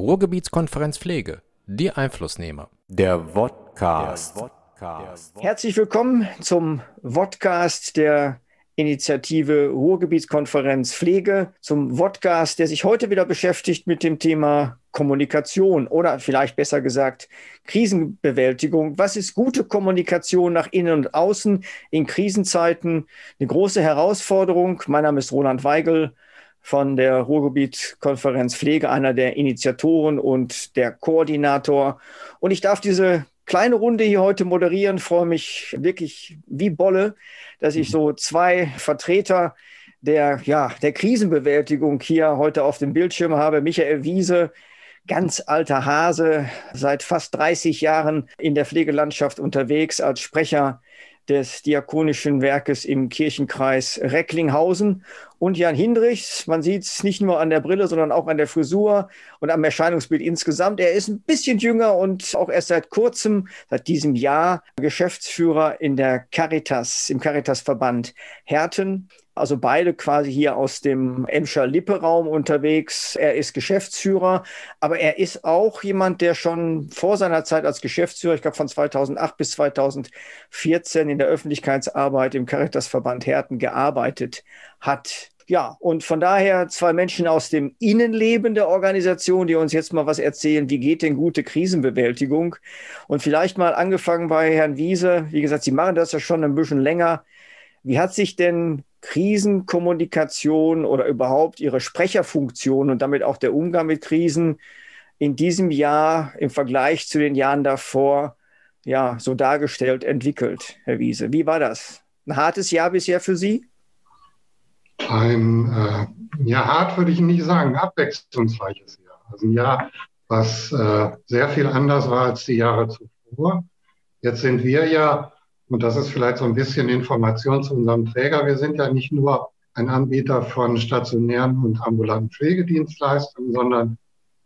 Ruhrgebietskonferenz Pflege, die Einflussnehmer. Der Vodcast. Herzlich willkommen zum Vodcast der Initiative Ruhrgebietskonferenz Pflege, zum Vodcast, der sich heute wieder beschäftigt mit dem Thema Kommunikation oder vielleicht besser gesagt Krisenbewältigung. Was ist gute Kommunikation nach innen und außen in Krisenzeiten? Eine große Herausforderung. Mein Name ist Roland Weigel von der Ruhrgebietkonferenz Pflege, einer der Initiatoren und der Koordinator. Und ich darf diese kleine Runde hier heute moderieren, freue mich wirklich wie Bolle, dass ich so zwei Vertreter der, ja, der Krisenbewältigung hier heute auf dem Bildschirm habe. Michael Wiese, ganz alter Hase, seit fast 30 Jahren in der Pflegelandschaft unterwegs als Sprecher des Diakonischen Werkes im Kirchenkreis Recklinghausen. Und Jan Hindrichs, man sieht es nicht nur an der Brille, sondern auch an der Frisur und am Erscheinungsbild insgesamt. Er ist ein bisschen jünger und auch erst seit kurzem, seit diesem Jahr, Geschäftsführer in der Caritas, im Caritas-Verband Herten. Also beide quasi hier aus dem Emscher Lippe-Raum unterwegs. Er ist Geschäftsführer, aber er ist auch jemand, der schon vor seiner Zeit als Geschäftsführer, ich glaube von 2008 bis 2014 in der Öffentlichkeitsarbeit im Caritasverband Herten gearbeitet hat. Ja, und von daher zwei Menschen aus dem Innenleben der Organisation, die uns jetzt mal was erzählen, wie geht denn gute Krisenbewältigung? Und vielleicht mal angefangen bei Herrn Wiese. Wie gesagt, Sie machen das ja schon ein bisschen länger. Wie hat sich denn Krisenkommunikation oder überhaupt ihre Sprecherfunktion und damit auch der Umgang mit Krisen in diesem Jahr im Vergleich zu den Jahren davor ja so dargestellt entwickelt, Herr Wiese. Wie war das? Ein hartes Jahr bisher für Sie? Ein äh, ja hart würde ich nicht sagen, abwechslungsreiches Jahr. Also ein Jahr, was äh, sehr viel anders war als die Jahre zuvor. Jetzt sind wir ja und das ist vielleicht so ein bisschen Information zu unserem Träger. Wir sind ja nicht nur ein Anbieter von stationären und ambulanten Pflegedienstleistungen, sondern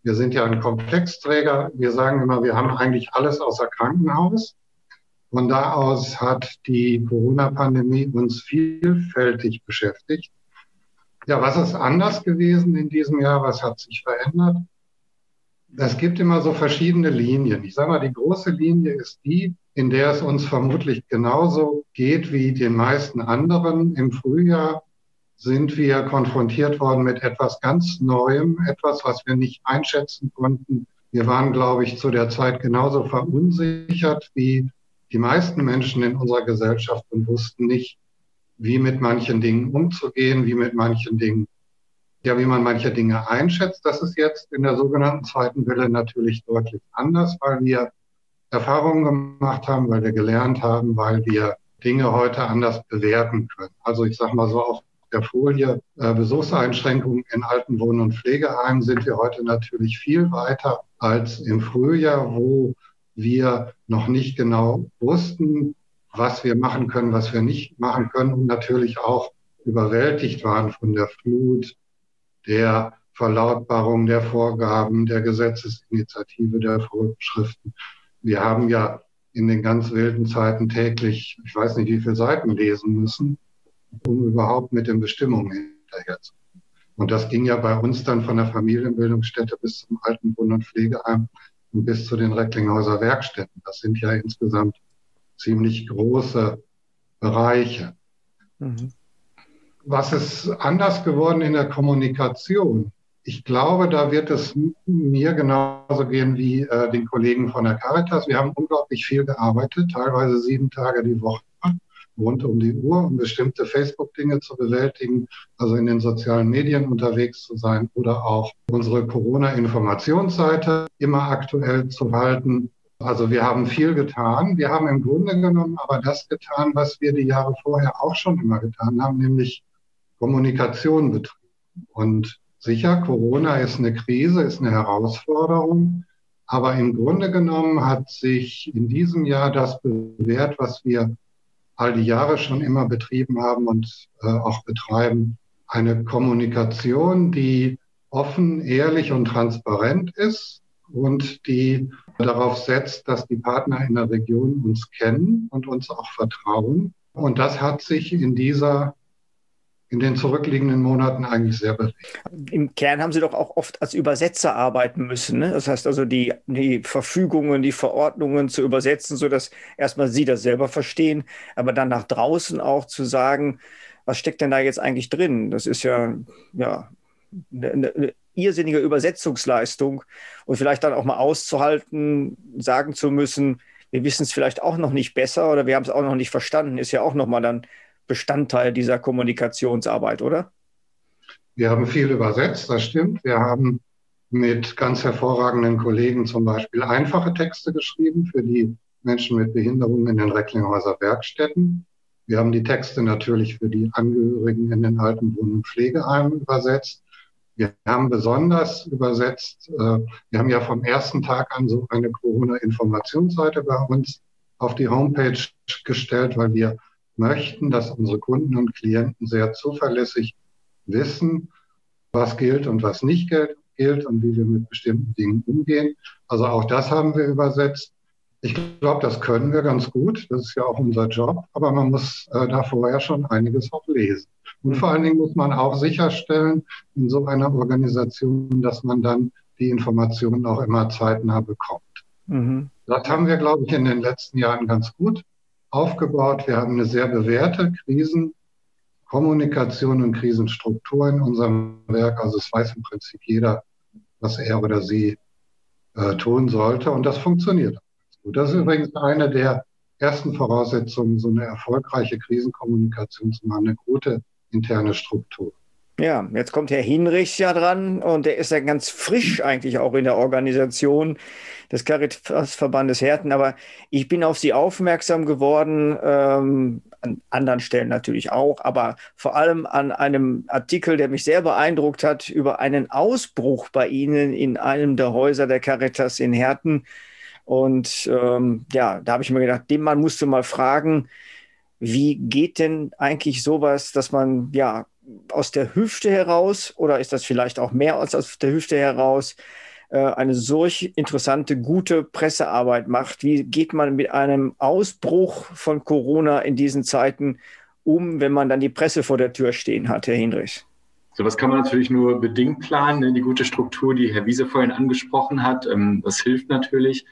wir sind ja ein Komplexträger. Wir sagen immer, wir haben eigentlich alles außer Krankenhaus. Von da aus hat die Corona-Pandemie uns vielfältig beschäftigt. Ja, was ist anders gewesen in diesem Jahr? Was hat sich verändert? Es gibt immer so verschiedene Linien. Ich sage mal, die große Linie ist die, in der es uns vermutlich genauso geht wie den meisten anderen. Im Frühjahr sind wir konfrontiert worden mit etwas ganz Neuem, etwas, was wir nicht einschätzen konnten. Wir waren, glaube ich, zu der Zeit genauso verunsichert wie die meisten Menschen in unserer Gesellschaft und wussten nicht, wie mit manchen Dingen umzugehen, wie mit manchen Dingen, ja, wie man manche Dinge einschätzt. Das ist jetzt in der sogenannten zweiten Welle natürlich deutlich anders, weil wir Erfahrungen gemacht haben, weil wir gelernt haben, weil wir Dinge heute anders bewerten können. Also ich sage mal so auf der Folie äh, Besuchseinschränkungen in alten Wohn- und Pflegeheimen sind wir heute natürlich viel weiter als im Frühjahr, wo wir noch nicht genau wussten, was wir machen können, was wir nicht machen können und natürlich auch überwältigt waren von der Flut, der Verlautbarung der Vorgaben, der Gesetzesinitiative, der Vorschriften wir haben ja in den ganz wilden Zeiten täglich, ich weiß nicht, wie viele Seiten lesen müssen, um überhaupt mit den Bestimmungen hinterherzukommen. Und das ging ja bei uns dann von der Familienbildungsstätte bis zum alten Wohn- und Pflegeheim und bis zu den Recklinghäuser Werkstätten. Das sind ja insgesamt ziemlich große Bereiche. Mhm. Was ist anders geworden in der Kommunikation? Ich glaube, da wird es mir genauso gehen wie äh, den Kollegen von der Caritas. Wir haben unglaublich viel gearbeitet, teilweise sieben Tage die Woche rund um die Uhr, um bestimmte Facebook-Dinge zu bewältigen, also in den sozialen Medien unterwegs zu sein oder auch unsere Corona-Informationsseite immer aktuell zu halten. Also wir haben viel getan. Wir haben im Grunde genommen aber das getan, was wir die Jahre vorher auch schon immer getan haben, nämlich Kommunikation betrieben. Und Sicher, Corona ist eine Krise, ist eine Herausforderung. Aber im Grunde genommen hat sich in diesem Jahr das bewährt, was wir all die Jahre schon immer betrieben haben und äh, auch betreiben. Eine Kommunikation, die offen, ehrlich und transparent ist und die darauf setzt, dass die Partner in der Region uns kennen und uns auch vertrauen. Und das hat sich in dieser in den zurückliegenden Monaten eigentlich sehr bewegt. Im Kern haben Sie doch auch oft als Übersetzer arbeiten müssen. Ne? Das heißt also, die, die Verfügungen, die Verordnungen zu übersetzen, sodass erstmal Sie das selber verstehen, aber dann nach draußen auch zu sagen, was steckt denn da jetzt eigentlich drin? Das ist ja, ja eine, eine irrsinnige Übersetzungsleistung und vielleicht dann auch mal auszuhalten, sagen zu müssen, wir wissen es vielleicht auch noch nicht besser oder wir haben es auch noch nicht verstanden, ist ja auch nochmal dann Bestandteil dieser Kommunikationsarbeit, oder? Wir haben viel übersetzt, das stimmt. Wir haben mit ganz hervorragenden Kollegen zum Beispiel einfache Texte geschrieben für die Menschen mit Behinderungen in den Recklinghäuser Werkstätten. Wir haben die Texte natürlich für die Angehörigen in den alten Wohn- und Pflegeheimen übersetzt. Wir haben besonders übersetzt, äh, wir haben ja vom ersten Tag an so eine Corona-Informationsseite bei uns auf die Homepage gestellt, weil wir möchten, dass unsere Kunden und Klienten sehr zuverlässig wissen, was gilt und was nicht gilt und wie wir mit bestimmten Dingen umgehen. Also auch das haben wir übersetzt. Ich glaube, das können wir ganz gut. Das ist ja auch unser Job. Aber man muss äh, da vorher schon einiges auch lesen. Und vor allen Dingen muss man auch sicherstellen in so einer Organisation, dass man dann die Informationen auch immer zeitnah bekommt. Mhm. Das haben wir, glaube ich, in den letzten Jahren ganz gut aufgebaut. Wir haben eine sehr bewährte Krisenkommunikation und Krisenstruktur in unserem Werk. Also es weiß im Prinzip jeder, was er oder sie äh, tun sollte. Und das funktioniert. Gut. Das ist übrigens eine der ersten Voraussetzungen, so eine erfolgreiche Krisenkommunikation zu machen, eine gute interne Struktur. Ja, jetzt kommt Herr Hinrichs ja dran und der ist ja ganz frisch eigentlich auch in der Organisation des Caritas-Verbandes Herten. Aber ich bin auf Sie aufmerksam geworden, ähm, an anderen Stellen natürlich auch, aber vor allem an einem Artikel, der mich sehr beeindruckt hat, über einen Ausbruch bei Ihnen in einem der Häuser der Caritas in Herten. Und ähm, ja, da habe ich mir gedacht, dem Mann musst du mal fragen, wie geht denn eigentlich sowas, dass man ja aus der Hüfte heraus oder ist das vielleicht auch mehr als aus der Hüfte heraus äh, eine solch interessante, gute Pressearbeit macht? Wie geht man mit einem Ausbruch von Corona in diesen Zeiten um, wenn man dann die Presse vor der Tür stehen hat, Herr Hinrichs? Sowas kann man natürlich nur bedingt planen, ne? die gute Struktur, die Herr Wiese vorhin angesprochen hat. Ähm, das hilft natürlich.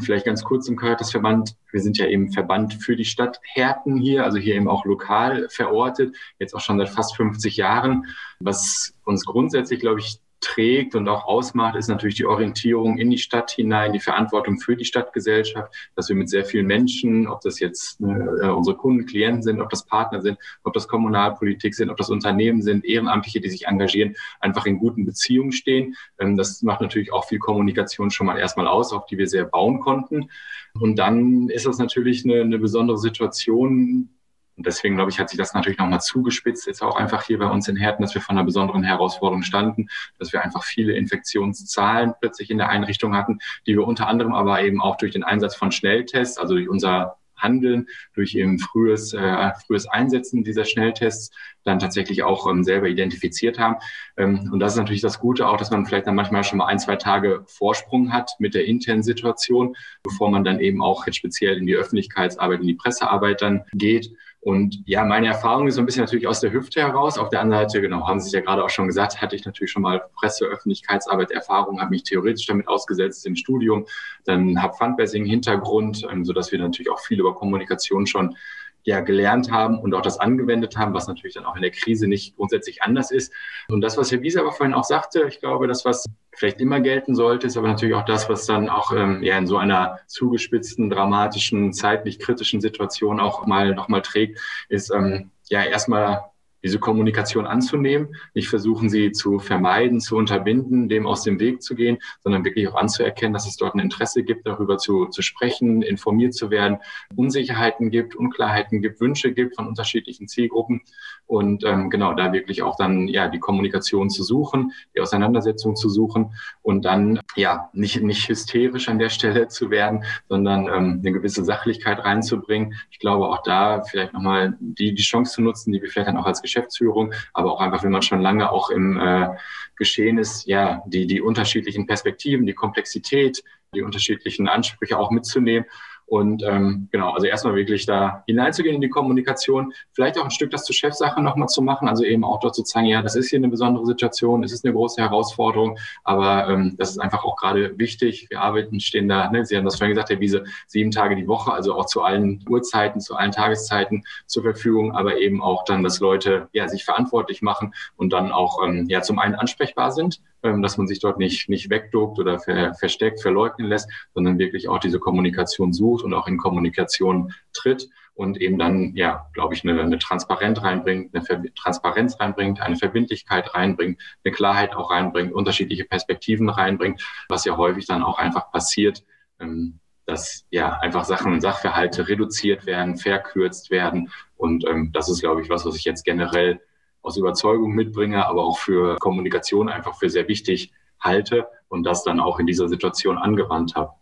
Vielleicht ganz kurz im Caritas-Verband. Wir sind ja eben Verband für die Stadt Herten hier, also hier eben auch lokal verortet, jetzt auch schon seit fast 50 Jahren, was uns grundsätzlich, glaube ich, trägt und auch ausmacht, ist natürlich die Orientierung in die Stadt hinein, die Verantwortung für die Stadtgesellschaft, dass wir mit sehr vielen Menschen, ob das jetzt äh, unsere Kunden, Klienten sind, ob das Partner sind, ob das Kommunalpolitik sind, ob das Unternehmen sind, Ehrenamtliche, die sich engagieren, einfach in guten Beziehungen stehen. Ähm, das macht natürlich auch viel Kommunikation schon mal erstmal aus, auf die wir sehr bauen konnten. Und dann ist das natürlich eine, eine besondere Situation, und deswegen, glaube ich, hat sich das natürlich nochmal zugespitzt, jetzt auch einfach hier bei uns in Herten, dass wir von einer besonderen Herausforderung standen, dass wir einfach viele Infektionszahlen plötzlich in der Einrichtung hatten, die wir unter anderem aber eben auch durch den Einsatz von Schnelltests, also durch unser Handeln, durch eben frühes, äh, frühes Einsetzen dieser Schnelltests dann tatsächlich auch ähm, selber identifiziert haben. Ähm, und das ist natürlich das Gute auch, dass man vielleicht dann manchmal schon mal ein, zwei Tage Vorsprung hat mit der internen Situation, bevor man dann eben auch jetzt speziell in die Öffentlichkeitsarbeit, in die Pressearbeit dann geht. Und ja, meine Erfahrung ist so ein bisschen natürlich aus der Hüfte heraus. Auf der anderen Seite, genau, haben Sie ja gerade auch schon gesagt, hatte ich natürlich schon mal Presse-, Öffentlichkeitsarbeit, Erfahrung, habe mich theoretisch damit ausgesetzt im Studium, dann habe Fundraising-Hintergrund, ähm, sodass wir natürlich auch viel über Kommunikation schon ja gelernt haben und auch das angewendet haben, was natürlich dann auch in der Krise nicht grundsätzlich anders ist. Und das, was Herr Wiese aber vorhin auch sagte, ich glaube, das, was vielleicht immer gelten sollte, ist aber natürlich auch das, was dann auch ähm, ja, in so einer zugespitzten, dramatischen, zeitlich kritischen Situation auch mal nochmal trägt, ist ähm, ja erstmal diese Kommunikation anzunehmen, nicht versuchen, sie zu vermeiden, zu unterbinden, dem aus dem Weg zu gehen, sondern wirklich auch anzuerkennen, dass es dort ein Interesse gibt, darüber zu, zu sprechen, informiert zu werden, Unsicherheiten gibt, Unklarheiten gibt, Wünsche gibt von unterschiedlichen Zielgruppen und ähm, genau da wirklich auch dann ja die Kommunikation zu suchen, die Auseinandersetzung zu suchen und dann ja nicht nicht hysterisch an der Stelle zu werden, sondern ähm, eine gewisse Sachlichkeit reinzubringen. Ich glaube auch da vielleicht nochmal die die Chance zu nutzen, die wir vielleicht dann auch als Geschäftsführung, aber auch einfach, wenn man schon lange auch im äh, Geschehen ist, ja die die unterschiedlichen Perspektiven, die Komplexität, die unterschiedlichen Ansprüche auch mitzunehmen Und ähm, genau, also erstmal wirklich da hineinzugehen in die Kommunikation, vielleicht auch ein Stück das zur Chefsache nochmal zu machen, also eben auch dort zu zeigen, ja, das ist hier eine besondere Situation, es ist eine große Herausforderung, aber ähm, das ist einfach auch gerade wichtig. Wir arbeiten, stehen da, ne, Sie haben das vorhin gesagt, Herr Wiese, sieben Tage die Woche, also auch zu allen Uhrzeiten, zu allen Tageszeiten zur Verfügung, aber eben auch dann, dass Leute ja sich verantwortlich machen und dann auch ähm, ja zum einen ansprechbar sind, dass man sich dort nicht, nicht wegduckt oder ver, versteckt, verleugnen lässt, sondern wirklich auch diese Kommunikation sucht und auch in Kommunikation tritt und eben dann, ja, glaube ich, eine, eine Transparenz reinbringt, eine Ver Transparenz reinbringt, eine Verbindlichkeit reinbringt, eine Klarheit auch reinbringt, unterschiedliche Perspektiven reinbringt, was ja häufig dann auch einfach passiert, ähm, dass ja einfach Sachen und Sachverhalte reduziert werden, verkürzt werden. Und ähm, das ist, glaube ich, was, was ich jetzt generell aus Überzeugung mitbringe, aber auch für Kommunikation einfach für sehr wichtig halte und das dann auch in dieser Situation angewandt habe.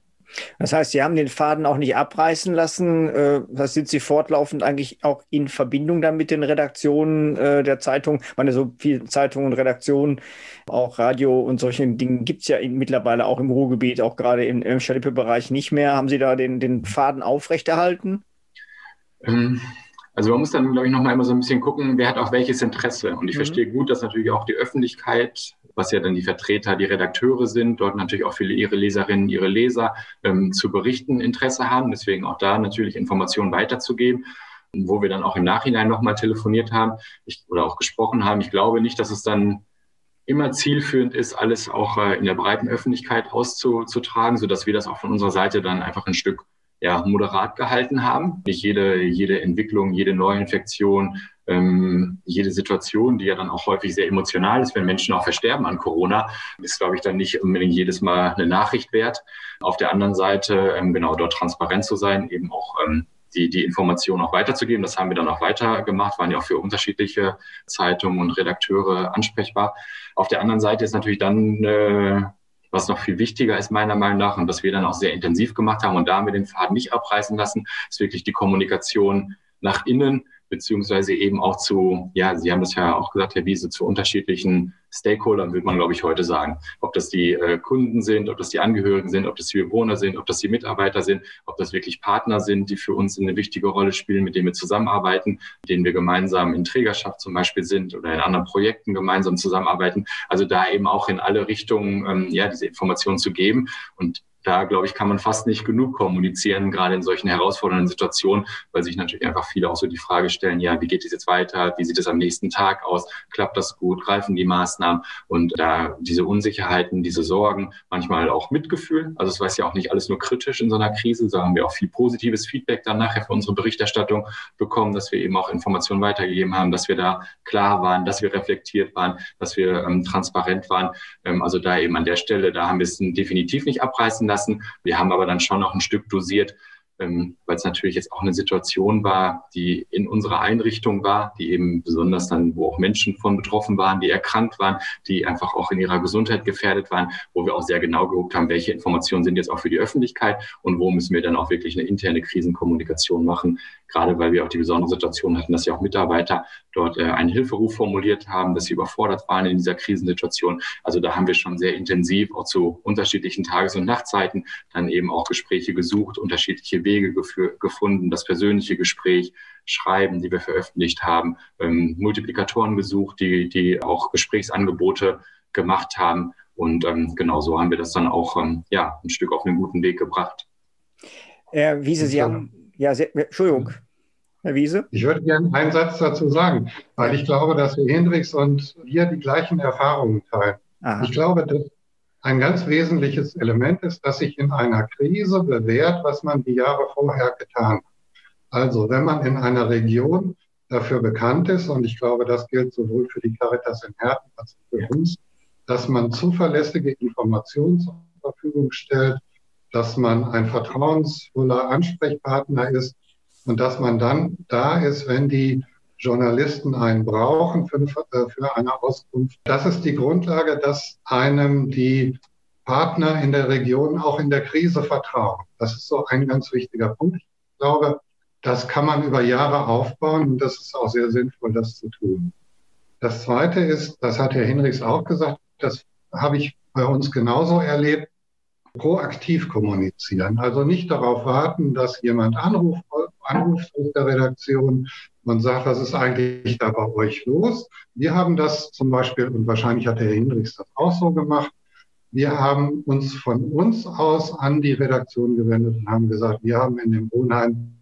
Das heißt, Sie haben den Faden auch nicht abreißen lassen. Äh, das sind Sie fortlaufend eigentlich auch in Verbindung dann mit den Redaktionen äh, der Zeitung. Ich meine, so viele Zeitungen und Redaktionen, auch Radio und solche Dinge gibt es ja mittlerweile auch im Ruhrgebiet, auch gerade im, im Schalippe-Bereich nicht mehr. Haben Sie da den, den Faden aufrechterhalten? Ähm, also man muss dann, glaube ich, noch mal immer so ein bisschen gucken, wer hat auch welches Interesse. Und ich mhm. verstehe gut, dass natürlich auch die Öffentlichkeit, was ja dann die Vertreter, die Redakteure sind, dort natürlich auch viele ihre Leserinnen, ihre Leser ähm, zu berichten Interesse haben. Deswegen auch da natürlich Informationen weiterzugeben wo wir dann auch im Nachhinein nochmal telefoniert haben ich, oder auch gesprochen haben. Ich glaube nicht, dass es dann immer zielführend ist, alles auch äh, in der breiten Öffentlichkeit auszutragen, sodass wir das auch von unserer Seite dann einfach ein Stück ja, moderat gehalten haben. Nicht jede, jede Entwicklung, jede Neuinfektion, ähm, jede Situation, die ja dann auch häufig sehr emotional ist, wenn Menschen auch versterben an Corona, ist, glaube ich, dann nicht unbedingt jedes Mal eine Nachricht wert. Auf der anderen Seite, ähm, genau, dort transparent zu sein, eben auch ähm, die, die Information auch weiterzugeben. Das haben wir dann auch weitergemacht, waren ja auch für unterschiedliche Zeitungen und Redakteure ansprechbar. Auf der anderen Seite ist natürlich dann äh, was noch viel wichtiger ist meiner Meinung nach und was wir dann auch sehr intensiv gemacht haben und damit den Faden nicht abreißen lassen, ist wirklich die Kommunikation nach innen beziehungsweise eben auch zu, ja, Sie haben das ja auch gesagt, Herr Wiese, zu unterschiedlichen Stakeholdern, würde man, glaube ich, heute sagen. Ob das die äh, Kunden sind, ob das die Angehörigen sind, ob das die Bewohner sind, ob das die Mitarbeiter sind, ob das wirklich Partner sind, die für uns eine wichtige Rolle spielen, mit denen wir zusammenarbeiten, mit denen wir gemeinsam in Trägerschaft zum Beispiel sind oder in anderen Projekten gemeinsam zusammenarbeiten. Also da eben auch in alle Richtungen, ähm, ja, diese Informationen zu geben. Und da, glaube ich, kann man fast nicht genug kommunizieren, gerade in solchen herausfordernden Situationen, weil sich natürlich einfach viele auch so die Frage stellen, ja, wie geht es jetzt weiter? Wie sieht es am nächsten Tag aus? Klappt das gut? Greifen die Maßnahmen? Und da diese Unsicherheiten, diese Sorgen, manchmal auch Mitgefühl. Also es war ja auch nicht alles nur kritisch in so einer Krise, so haben wir auch viel positives Feedback dann nachher für unsere Berichterstattung bekommen, dass wir eben auch Informationen weitergegeben haben, dass wir da klar waren, dass wir reflektiert waren, dass wir ähm, transparent waren. Ähm, also da eben an der Stelle, da haben wir es definitiv nicht abreißen lassen lassen. Wir haben aber dann schon noch ein Stück dosiert, ähm, weil es natürlich jetzt auch eine Situation war, die in unserer Einrichtung war, die eben besonders dann, wo auch Menschen von betroffen waren, die erkrankt waren, die einfach auch in ihrer Gesundheit gefährdet waren, wo wir auch sehr genau geguckt haben, welche Informationen sind jetzt auch für die Öffentlichkeit und wo müssen wir dann auch wirklich eine interne Krisenkommunikation machen, gerade weil wir auch die besondere Situation hatten, dass ja auch Mitarbeiter dort äh, einen Hilferuf formuliert haben, dass sie überfordert waren in dieser Krisensituation. Also da haben wir schon sehr intensiv auch zu unterschiedlichen Tages- und Nachtzeiten dann eben auch Gespräche gesucht, unterschiedliche Wege gefunden, das persönliche Gespräch, Schreiben, die wir veröffentlicht haben, ähm, Multiplikatoren gesucht, die, die auch Gesprächsangebote gemacht haben. Und ähm, genau so haben wir das dann auch ähm, ja, ein Stück auf einen guten Weg gebracht. Herr Wiese, Sie haben, ja, sehr, Entschuldigung, Herr Wiese? Ich würde gerne einen Satz dazu sagen, weil ich glaube, dass wir Hendricks und wir die gleichen Erfahrungen teilen. Aha. Ich glaube, dass ein ganz wesentliches Element ist, dass sich in einer Krise bewährt, was man die Jahre vorher getan hat. Also wenn man in einer Region dafür bekannt ist, und ich glaube, das gilt sowohl für die Caritas in Herten als auch für uns, dass man zuverlässige Informationen zur Verfügung stellt, dass man ein vertrauensvoller Ansprechpartner ist und dass man dann da ist, wenn die Journalisten einen brauchen für äh, für eine Auskunft. Das ist die Grundlage, dass einem die Partner in der Region auch in der Krise vertrauen. Das ist so ein ganz wichtiger Punkt. Ich glaube, das kann man über Jahre aufbauen und das ist auch sehr sinnvoll, das zu tun. Das Zweite ist, das hat Herr Hinrichs auch gesagt, das habe ich bei uns genauso erlebt. Proaktiv kommunizieren. Also nicht darauf warten, dass jemand anruft, anruft aus der Redaktion und sagt, was ist eigentlich da bei euch los? Wir haben das zum Beispiel, und wahrscheinlich hat der Herr Hendricks das auch so gemacht, wir haben uns von uns aus an die Redaktion gewendet und haben gesagt, wir haben in dem Wohnheim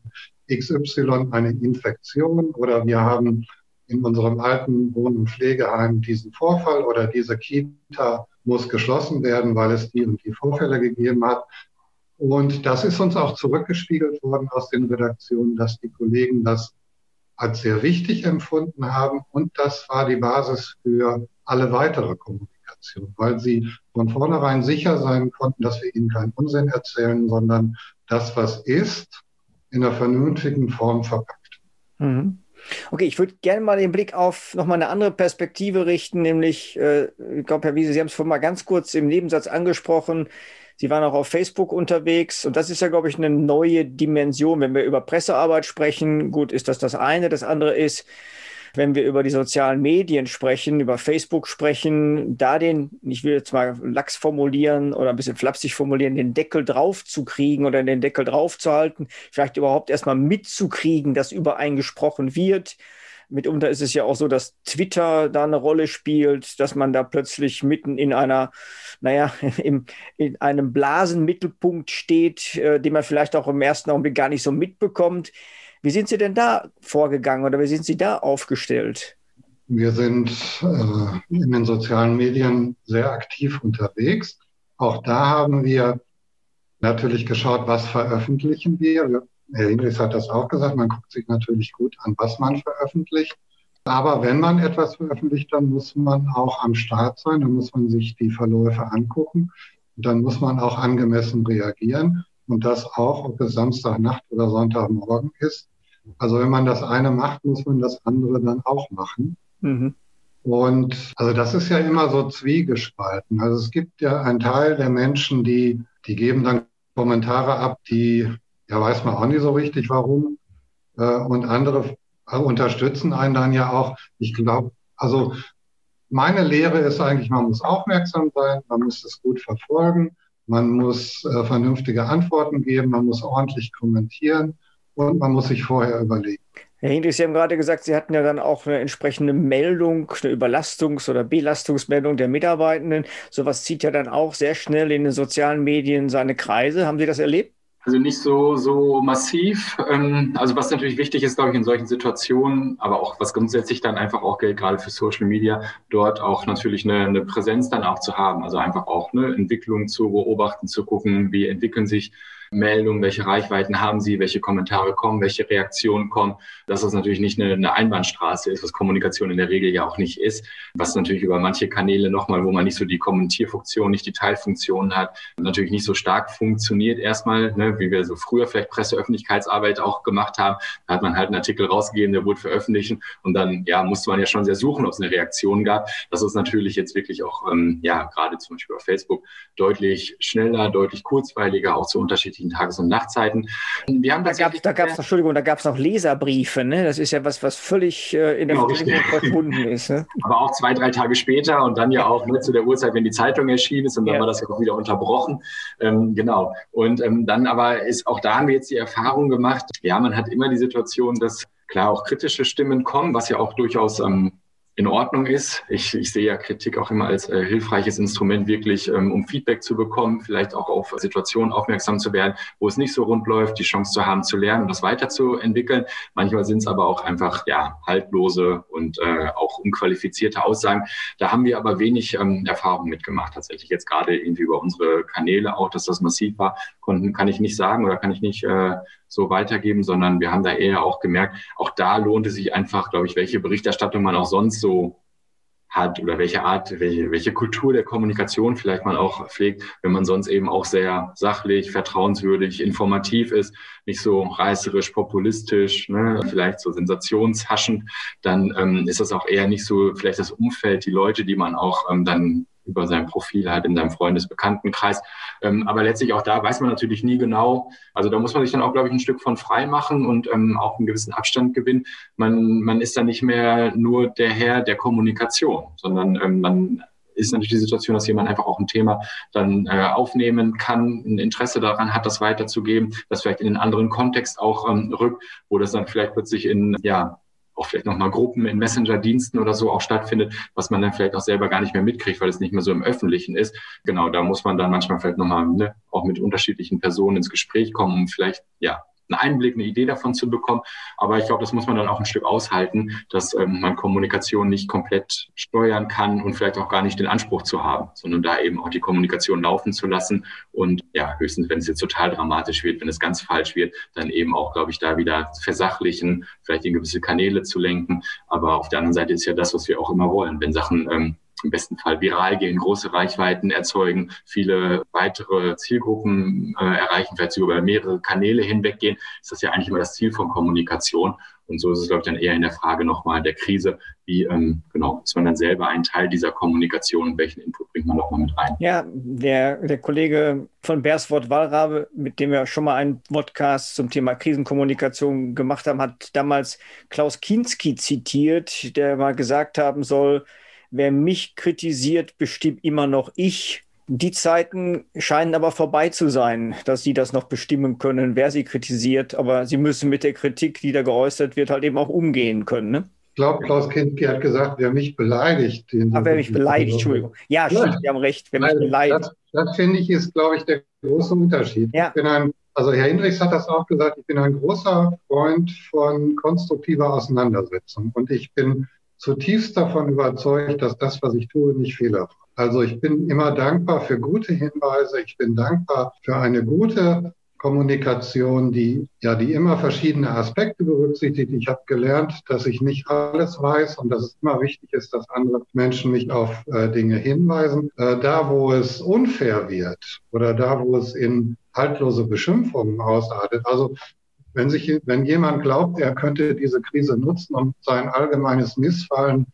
XY eine Infektion oder wir haben in unserem alten Wohn- und Pflegeheim diesen Vorfall oder diese Kita muss geschlossen werden, weil es die und die Vorfälle gegeben hat. Und das ist uns auch zurückgespiegelt worden aus den Redaktionen, dass die Kollegen das als sehr wichtig empfunden haben. Und das war die Basis für alle weitere Kommunikation, weil sie von vornherein sicher sein konnten, dass wir ihnen keinen Unsinn erzählen, sondern das, was ist, in einer vernünftigen Form verpackt. Mhm. Okay, ich würde gerne mal den Blick auf nochmal eine andere Perspektive richten, nämlich, äh, ich glaube, Herr Wiese, Sie haben es vorhin mal ganz kurz im Nebensatz angesprochen. Sie waren auch auf Facebook unterwegs und das ist ja, glaube ich, eine neue Dimension, wenn wir über Pressearbeit sprechen. Gut, ist das das eine. Das andere ist, wenn wir über die sozialen Medien sprechen, über Facebook sprechen, da den, ich will jetzt mal lax formulieren oder ein bisschen flapsig formulieren, den Deckel drauf zu kriegen oder den Deckel drauf zu halten, vielleicht überhaupt erstmal mitzukriegen, dass über einen gesprochen wird. Mitunter ist es ja auch so, dass Twitter da eine Rolle spielt, dass man da plötzlich mitten in einer, naja, im, in einem Blasenmittelpunkt steht, äh, den man vielleicht auch im ersten Augenblick gar nicht so mitbekommt. Wie sind Sie denn da vorgegangen oder wie sind Sie da aufgestellt? Wir sind äh, in den sozialen Medien sehr aktiv unterwegs. Auch da haben wir natürlich geschaut, was veröffentlichen wir. Herr Hinrichs hat das auch gesagt, man guckt sich natürlich gut an, was man veröffentlicht. Aber wenn man etwas veröffentlicht, dann muss man auch am Start sein, dann muss man sich die Verläufe angucken und dann muss man auch angemessen reagieren. Und das auch, ob es Samstagnacht oder Sonntagmorgen ist. Also wenn man das eine macht, muss man das andere dann auch machen. Mhm. Und also das ist ja immer so zwiegespalten. Also es gibt ja einen Teil der Menschen, die, die geben dann Kommentare ab, die, ja weiß man auch nicht so richtig warum. Äh, und andere unterstützen einen dann ja auch. Ich glaube, also meine Lehre ist eigentlich, man muss aufmerksam sein, man muss es gut verfolgen, man muss äh, vernünftige Antworten geben, man muss ordentlich kommentieren und man muss sich vorher überlegen. Herr Hindrich, Sie haben gerade gesagt, Sie hatten ja dann auch eine entsprechende Meldung, eine Überlastungs- oder Belastungsmeldung der Mitarbeitenden. Sowas zieht ja dann auch sehr schnell in den sozialen Medien seine Kreise. Haben Sie das erlebt? Also nicht so, so massiv. Ähm, also was natürlich wichtig ist, glaube ich, in solchen Situationen, aber auch was grundsätzlich dann einfach auch gilt, gerade für Social Media, dort auch natürlich eine, eine Präsenz dann auch zu haben. Also einfach auch eine Entwicklung zu beobachten, zu gucken, wie entwickeln sich Meldungen, welche Reichweiten haben sie, welche Kommentare kommen, welche Reaktionen kommen, dass das natürlich nicht eine, Einbahnstraße ist, was Kommunikation in der Regel ja auch nicht ist, was natürlich über manche Kanäle nochmal, wo man nicht so die Kommentierfunktion, nicht die Teilfunktion hat, natürlich nicht so stark funktioniert erstmal, ne, wie wir so früher vielleicht Presseöffentlichkeitsarbeit auch gemacht haben. Da hat man halt einen Artikel rausgegeben, der wurde veröffentlicht und dann ja musste man ja schon sehr suchen, ob es eine Reaktion gab. Das ist natürlich jetzt wirklich auch ähm, ja gerade zum Beispiel auf Facebook deutlich schneller, deutlich kurzweiliger, auch zu unterschiedlichen unterschiedlichen Tages- und Nachtzeiten. Wir haben da gab es, da gab's, Entschuldigung, da gab es noch Leserbriefe, ne? Das ist ja was, was völlig äh, in der genau, verschwunden ist. Ne? Aber auch zwei, drei Tage später und dann ja auch ne, zu der Uhrzeit, wenn die Zeitung erschienen ist und dann ja. war das ja auch wieder unterbrochen. Ähm, genau. Und ähm, dann aber ist auch da haben wir jetzt die Erfahrung gemacht, ja, man hat immer die Situation, dass klar auch kritische Stimmen kommen, was ja auch durchaus ähm, in Ordnung ist. Ich, ich sehe ja Kritik auch immer als äh, hilfreiches Instrument, wirklich ähm, um Feedback zu bekommen, vielleicht auch auf Situationen aufmerksam zu werden, wo es nicht so rund läuft, die Chance zu haben, zu lernen und das weiterzuentwickeln. Manchmal sind es aber auch einfach ja haltlose und äh, auch unqualifizierte Aussagen. Da haben wir aber wenig ähm, Erfahrung mitgemacht tatsächlich. Jetzt gerade irgendwie über unsere Kanäle auch, dass das massiv war, konnten, kann ich nicht sagen oder kann ich nicht äh, so weitergeben, sondern wir haben da eher auch gemerkt, auch da lohnt es sich einfach, glaube ich, welche Berichterstattung man auch sonst so hat oder welche Art, welche, welche Kultur der Kommunikation vielleicht man auch pflegt, wenn man sonst eben auch sehr sachlich, vertrauenswürdig, informativ ist, nicht so reißerisch, populistisch, ne, vielleicht so sensationshaschend, dann ähm, ist das auch eher nicht so vielleicht das Umfeld, die Leute, die man auch ähm, dann über sein Profil halt in seinem Freundesbekanntenkreis. Ähm, aber letztlich auch da weiß man natürlich nie genau. Also da muss man sich dann auch, glaube ich, ein Stück von frei machen und ähm, auch einen gewissen Abstand gewinnen. Man, man ist dann nicht mehr nur der Herr der Kommunikation, sondern ähm, man ist natürlich die Situation, dass jemand einfach auch ein Thema dann äh, aufnehmen kann, ein Interesse daran hat, das weiterzugeben, das vielleicht in einen anderen Kontext auch ähm, rückt, wo das dann vielleicht plötzlich in, ja, auch vielleicht nochmal Gruppen in Messenger-Diensten oder so auch stattfindet, was man dann vielleicht auch selber gar nicht mehr mitkriegt, weil es nicht mehr so im Öffentlichen ist. Genau, da muss man dann manchmal vielleicht nochmal ne, auch mit unterschiedlichen Personen ins Gespräch kommen, um vielleicht, ja, einen Einblick, eine Idee davon zu bekommen. Aber ich glaube, das muss man dann auch ein Stück aushalten, dass ähm, man Kommunikation nicht komplett steuern kann und vielleicht auch gar nicht den Anspruch zu haben, sondern da eben auch die Kommunikation laufen zu lassen und ja, höchstens, wenn es jetzt total dramatisch wird, wenn es ganz falsch wird, dann eben auch, glaube ich, da wieder versachlichen, vielleicht in gewisse Kanäle zu lenken. Aber auf der anderen Seite ist ja das, was wir auch immer wollen, wenn Sachen ähm, im besten Fall viral gehen, große Reichweiten erzeugen, viele weitere Zielgruppen äh, erreichen, vielleicht über mehrere Kanäle hinweggehen, ist das ja eigentlich immer das Ziel von Kommunikation. Und so ist es, glaube ich, dann eher in der Frage nochmal der Krise, wie, ähm, genau, ist man dann selber ein Teil dieser Kommunikation und welchen Input bringt man nochmal mit rein? Ja, der, der Kollege von Berswort Wallrabe, mit dem wir schon mal einen Podcast zum Thema Krisenkommunikation gemacht haben, hat damals Klaus Kinski zitiert, der mal gesagt haben soll, wer mich kritisiert, bestimmt immer noch ich. Die Zeiten scheinen aber vorbei zu sein, dass sie das noch bestimmen können, wer sie kritisiert. Aber sie müssen mit der Kritik, die da geäußert wird, halt eben auch umgehen können. Ne? Ich glaube, Klaus Kinski hat gesagt, wer mich beleidigt. Den Aber wer mich beleidigt, Entschuldigung. Ja, ja. stimmt, Sie haben recht, wer mich beleidigt. Das, das finde ich ist, glaube ich, der große Unterschied. Ja. Ich bin ein, also Herr Hinrichs hat das auch gesagt, ich bin ein großer Freund von konstruktiver Auseinandersetzung. Und ich bin zutiefst davon überzeugt, dass das, was ich tue, nicht fehlerhaft ist. Also ich bin immer dankbar für gute Hinweise. Ich bin dankbar für eine gute Kommunikation, die ja die immer verschiedene Aspekte berücksichtigt. Ich habe gelernt, dass ich nicht alles weiß und dass es immer wichtig ist, dass andere Menschen mich auf äh, Dinge hinweisen. Äh, da, wo es unfair wird oder da, wo es in haltlose Beschimpfungen ausartet. Also wenn, sich, wenn jemand glaubt, er könnte diese Krise nutzen, um sein allgemeines Missfallen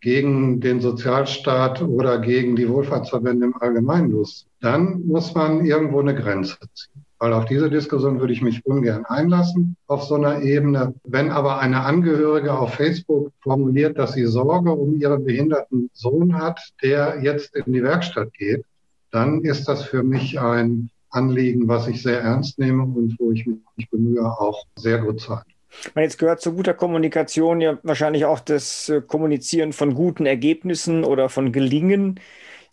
gegen den Sozialstaat oder gegen die Wohlfahrtsverbände im Allgemeinen los, dann muss man irgendwo eine Grenze ziehen. Weil auf diese Diskussion würde ich mich ungern einlassen auf so einer Ebene. Wenn aber eine Angehörige auf Facebook formuliert, dass sie Sorge um ihren behinderten Sohn hat, der jetzt in die Werkstatt geht, dann ist das für mich ein Anliegen, was ich sehr ernst nehme und wo ich mich bemühe, auch sehr gut zu halten. Jetzt gehört zu guter Kommunikation ja wahrscheinlich auch das äh, Kommunizieren von guten Ergebnissen oder von Gelingen.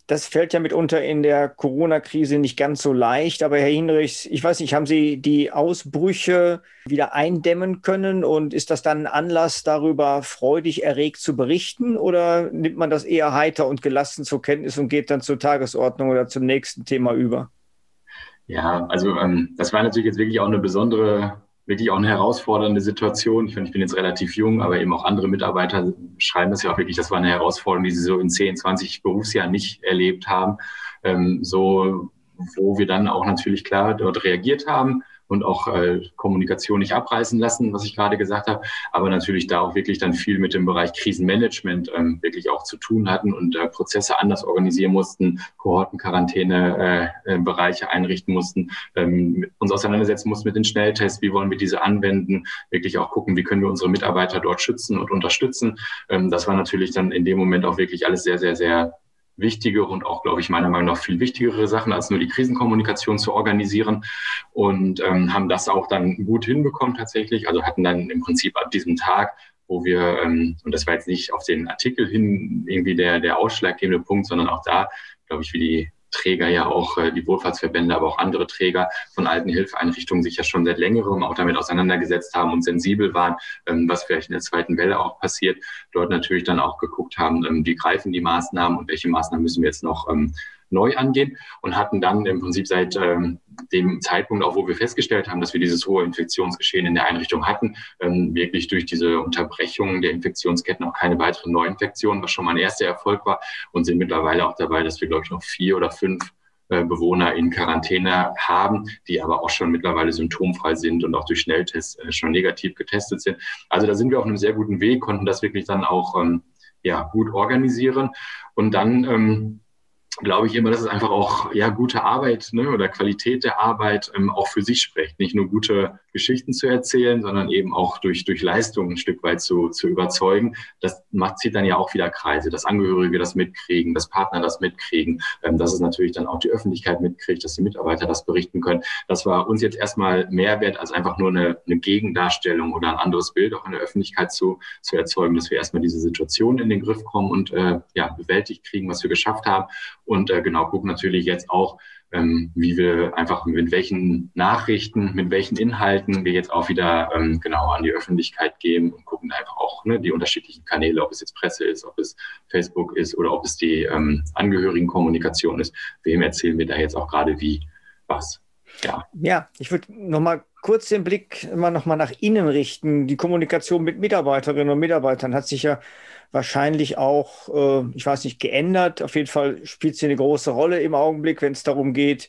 Das fällt ja mitunter in der Corona-Krise nicht ganz so leicht. Aber Herr Hinrichs, ich weiß nicht, haben Sie die Ausbrüche wieder eindämmen können? Und ist das dann ein Anlass, darüber freudig erregt zu berichten? Oder nimmt man das eher heiter und gelassen zur Kenntnis und geht dann zur Tagesordnung oder zum nächsten Thema über? Ja, also ähm, das war natürlich jetzt wirklich auch eine besondere, wirklich auch eine herausfordernde Situation. Ich finde, ich bin jetzt relativ jung, aber eben auch andere Mitarbeiter schreiben das ja auch wirklich, das war eine Herausforderung, die sie so in 10, 20 Berufsjahren nicht erlebt haben. Ähm, so, wo wir dann auch natürlich klar dort reagiert haben und auch äh, Kommunikation nicht abreißen lassen, was ich gerade gesagt habe, aber natürlich da auch wirklich dann viel mit dem Bereich Krisenmanagement ähm, wirklich auch zu tun hatten und äh, Prozesse anders organisieren mussten, Kohortenquarantäne äh, äh, einrichten mussten, ähm, uns auseinandersetzen mussten mit den Schnelltests, wie wollen wir diese anwenden, wirklich auch gucken, wie können wir unsere Mitarbeiter dort schützen und unterstützen. Ähm, das war natürlich dann in dem Moment auch wirklich alles sehr, sehr, sehr wichtige und auch, glaube ich, meiner Meinung nach viel wichtigere Sachen, als nur die Krisenkommunikation zu organisieren und ähm, haben das auch dann gut hinbekommen tatsächlich. Also hatten dann im Prinzip ab diesem Tag, wo wir, ähm, und das war jetzt nicht auf den Artikel hin irgendwie der, der ausschlaggebende Punkt, sondern auch da, glaube ich, wie die Träger ja auch, äh, die Wohlfahrtsverbände, aber auch andere Träger von alten Hilfeeinrichtungen sich ja schon seit längerem auch damit auseinandergesetzt haben und sensibel waren, ähm, was vielleicht in der zweiten Welle auch passiert. Dort natürlich dann auch geguckt haben, ähm, wie greifen die Maßnahmen und welche Maßnahmen müssen wir jetzt noch ähm, neu angehen und hatten dann im Prinzip seit ähm, dem Zeitpunkt, auch wo wir festgestellt haben, dass wir dieses hohe Infektionsgeschehen in der Einrichtung hatten, ähm, wirklich durch diese Unterbrechung der Infektionsketten auch keine weiteren Neuinfektionen, was schon mal ein erster Erfolg war und sind mittlerweile auch dabei, dass wir, glaube ich, noch vier oder fünf äh, Bewohner in Quarantäne haben, die aber auch schon mittlerweile symptomfrei sind und auch durch Schnelltests äh, schon negativ getestet sind. Also da sind wir auf einem sehr guten Weg, konnten das wirklich dann auch ähm, ja, gut organisieren. Und dann ähm, glaube ich immer, dass es einfach auch ja gute Arbeit ne, oder Qualität der Arbeit ähm, auch für sich spricht. Nicht nur gute Geschichten zu erzählen, sondern eben auch durch, durch Leistung ein Stück weit zu, zu überzeugen. Das macht, zieht dann ja auch wieder Kreise, dass Angehörige das mitkriegen, dass Partner das mitkriegen, ähm, dass es natürlich dann auch die Öffentlichkeit mitkriegt, dass die Mitarbeiter das berichten können. Das war uns jetzt erstmal mehr wert, als einfach nur eine, eine Gegendarstellung oder ein anderes Bild auch in der Öffentlichkeit zu, zu erzeugen, dass wir erstmal diese Situation in den Griff kommen und äh, ja, bewältigt kriegen, was wir geschafft haben und äh, genau, gucken natürlich jetzt auch, ähm, wie wir einfach mit welchen Nachrichten, mit welchen Inhalten wir jetzt auch wieder ähm, genau an die Öffentlichkeit geben und gucken einfach auch ne, die unterschiedlichen Kanäle, ob es jetzt Presse ist, ob es Facebook ist oder ob es die ähm, Angehörigenkommunikation ist. Wem erzählen wir da jetzt auch gerade wie was? Ja, ja ich würde nochmal kurz den Blick immer nochmal nach innen richten. Die Kommunikation mit Mitarbeiterinnen und Mitarbeitern hat sich ja wahrscheinlich auch, äh, ich weiß nicht, geändert. Auf jeden Fall spielt sie eine große Rolle im Augenblick, wenn es darum geht,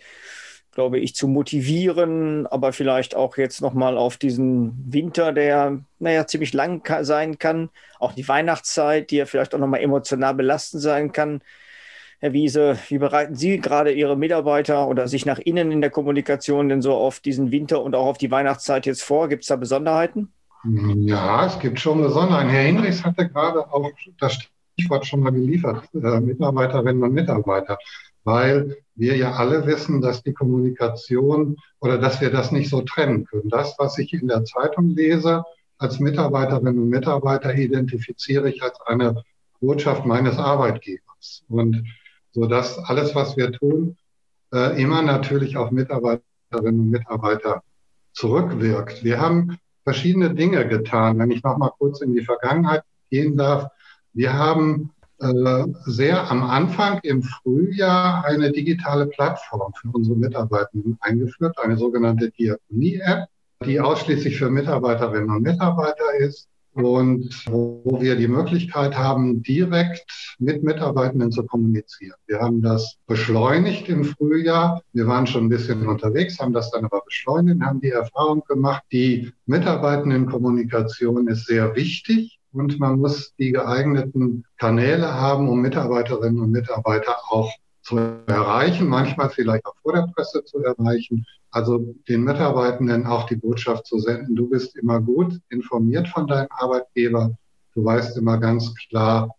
glaube ich, zu motivieren, aber vielleicht auch jetzt nochmal auf diesen Winter, der, naja, ziemlich lang sein kann, auch die Weihnachtszeit, die ja vielleicht auch nochmal emotional belastend sein kann. Herr Wiese, wie bereiten Sie gerade Ihre Mitarbeiter oder sich nach innen in der Kommunikation denn so auf diesen Winter und auch auf die Weihnachtszeit jetzt vor? Gibt es da Besonderheiten? Ja, es gibt schon Besonderheiten. Herr Hinrichs hatte gerade auch das Stichwort schon mal geliefert, äh, Mitarbeiterinnen und Mitarbeiter, weil wir ja alle wissen, dass die Kommunikation oder dass wir das nicht so trennen können. Das, was ich in der Zeitung lese, als Mitarbeiterinnen und Mitarbeiter identifiziere ich als eine Botschaft meines Arbeitgebers. Und so dass alles, was wir tun, äh, immer natürlich auf Mitarbeiterinnen und Mitarbeiter zurückwirkt. Wir haben verschiedene Dinge getan. Wenn ich noch mal kurz in die Vergangenheit gehen darf. Wir haben äh, sehr am Anfang im Frühjahr eine digitale Plattform für unsere Mitarbeitenden eingeführt, eine sogenannte Diakonie-App, die ausschließlich für Mitarbeiterinnen und Mitarbeiter ist und wo wir die Möglichkeit haben, direkt mit Mitarbeitenden zu kommunizieren. Wir haben das beschleunigt im Frühjahr. Wir waren schon ein bisschen unterwegs, haben das dann aber beschleunigt, haben die Erfahrung gemacht, die Mitarbeitendenkommunikation ist sehr wichtig und man muss die geeigneten Kanäle haben, um Mitarbeiterinnen und Mitarbeiter auch zu erreichen, manchmal vielleicht auch vor der Presse zu erreichen. Also den Mitarbeitenden auch die Botschaft zu senden, du bist immer gut informiert von deinem Arbeitgeber, du weißt immer ganz klar,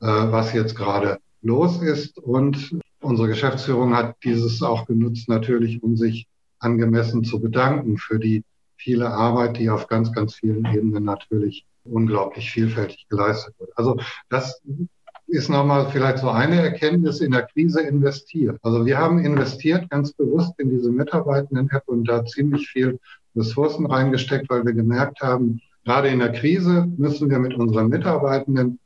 äh, was jetzt gerade los ist. Und unsere Geschäftsführung hat dieses auch genutzt, natürlich, um sich angemessen zu bedanken für die viele Arbeit, die auf ganz, ganz vielen Ebenen natürlich unglaublich vielfältig geleistet wird. Also das ist nochmal vielleicht so eine Erkenntnis in der Krise investiert. Also wir haben investiert ganz bewusst in diese Mitarbeitenden-App und da ziemlich viel Ressourcen reingesteckt, weil wir gemerkt haben, gerade in der Krise müssen wir mit unseren Mitarbeitenden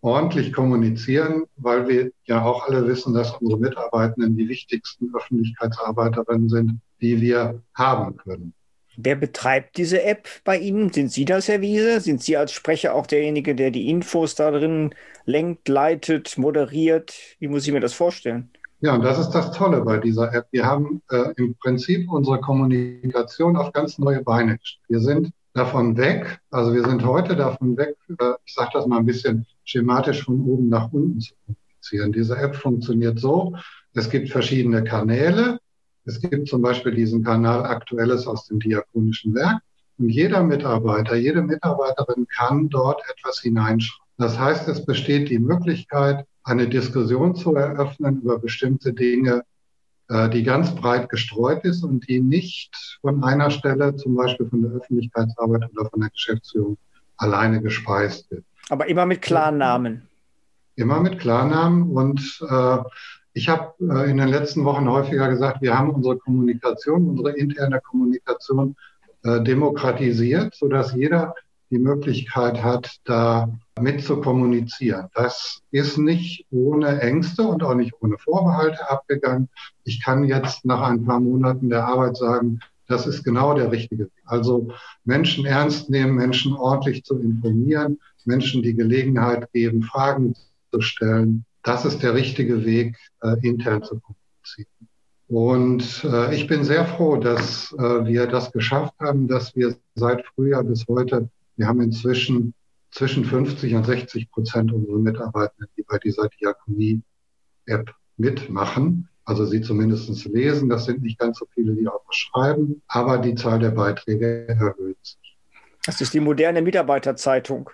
ordentlich kommunizieren, weil wir ja auch alle wissen, dass unsere Mitarbeitenden die wichtigsten Öffentlichkeitsarbeiterinnen sind, die wir haben können. Wer betreibt diese App bei Ihnen? Sind Sie das, Herr Wiese? Sind Sie als Sprecher auch derjenige, der die Infos da drin lenkt, leitet, moderiert? Wie muss ich mir das vorstellen? Ja, und das ist das Tolle bei dieser App. Wir haben äh, im Prinzip unsere Kommunikation auf ganz neue Beine gestellt. Wir sind davon weg, also wir sind heute davon weg, äh, ich sage das mal ein bisschen schematisch von oben nach unten zu kommunizieren. Diese App funktioniert so, es gibt verschiedene Kanäle, es gibt zum Beispiel diesen Kanal Aktuelles aus dem Diakonischen Werk. Und jeder Mitarbeiter, jede Mitarbeiterin kann dort etwas hineinschreiben. Das heißt, es besteht die Möglichkeit, eine Diskussion zu eröffnen über bestimmte Dinge, äh, die ganz breit gestreut ist und die nicht von einer Stelle, zum Beispiel von der Öffentlichkeitsarbeit oder von der Geschäftsführung, alleine gespeist wird. Aber immer mit Klarnamen. Immer mit Klarnamen und äh, ich habe äh, in den letzten Wochen häufiger gesagt, wir haben unsere Kommunikation, unsere interne Kommunikation äh, demokratisiert, sodass jeder die Möglichkeit hat, da mit zu kommunizieren. Das ist nicht ohne Ängste und auch nicht ohne Vorbehalte abgegangen. Ich kann jetzt nach ein paar Monaten der Arbeit sagen, das ist genau der richtige Weg. Also Menschen ernst nehmen, Menschen ordentlich zu informieren, Menschen die Gelegenheit geben, Fragen zu stellen, das ist der richtige Weg, äh, intern zu kommunizieren. Und äh, ich bin sehr froh, dass äh, wir das geschafft haben, dass wir seit Frühjahr bis heute, wir haben inzwischen zwischen 50 und 60 Prozent unserer Mitarbeiter, die bei dieser Diakonie-App mitmachen, also sie zumindest lesen. Das sind nicht ganz so viele, die auch schreiben, aber die Zahl der Beiträge erhöht sich. Das ist die moderne Mitarbeiterzeitung,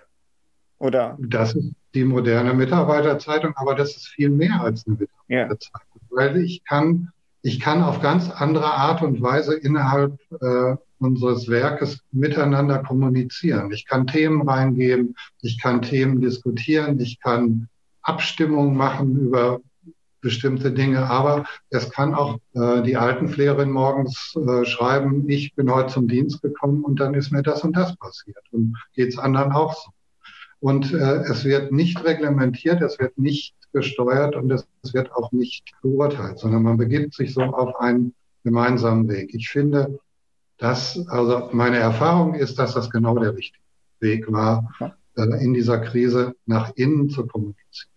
oder? Das ist die moderne Mitarbeiterzeitung, aber das ist viel mehr als eine Mitarbeiterzeitung, ja. weil ich kann, ich kann auf ganz andere Art und Weise innerhalb äh, unseres Werkes miteinander kommunizieren. Ich kann Themen reingeben, ich kann Themen diskutieren, ich kann Abstimmungen machen über bestimmte Dinge, aber es kann auch äh, die Altenpflegerin morgens äh, schreiben, ich bin heute zum Dienst gekommen und dann ist mir das und das passiert und geht es anderen auch so. Und äh, es wird nicht reglementiert, es wird nicht gesteuert und es, es wird auch nicht beurteilt, sondern man begibt sich so auf einen gemeinsamen Weg. Ich finde, dass, also meine Erfahrung ist, dass das genau der richtige Weg war, äh, in dieser Krise nach innen zu kommunizieren.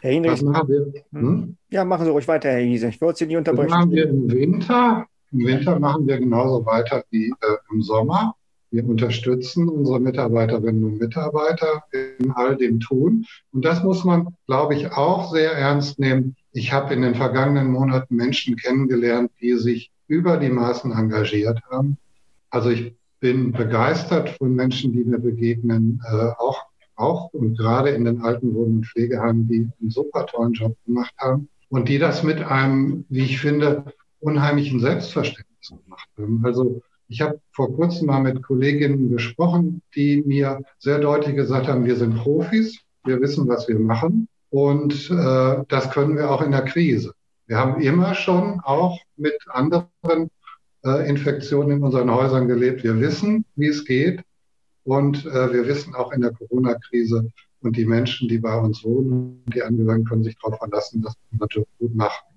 Herr Hinrich, machen wir, hm? ja, machen Sie ruhig weiter, Herr Hiese. Ich wollte Sie nicht unterbrechen. Das machen wir im Winter. Im Winter machen wir genauso weiter wie äh, im Sommer. Wir unterstützen unsere Mitarbeiterinnen und Mitarbeiter in all dem Tun. Und das muss man, glaube ich, auch sehr ernst nehmen. Ich habe in den vergangenen Monaten Menschen kennengelernt, die sich über die Maßen engagiert haben. Also ich bin begeistert von Menschen, die mir begegnen, äh, auch, auch und gerade in den alten Wohn- und Pflegeheimen, die einen super tollen Job gemacht haben und die das mit einem, wie ich finde, unheimlichen Selbstverständnis gemacht haben. Also ich habe vor kurzem mal mit Kolleginnen gesprochen, die mir sehr deutlich gesagt haben, wir sind Profis, wir wissen, was wir machen und äh, das können wir auch in der Krise. Wir haben immer schon auch mit anderen äh, Infektionen in unseren Häusern gelebt. Wir wissen, wie es geht. Und äh, wir wissen auch in der Corona-Krise und die Menschen, die bei uns wohnen, die Angehörigen können sich darauf verlassen, dass wir das gut machen.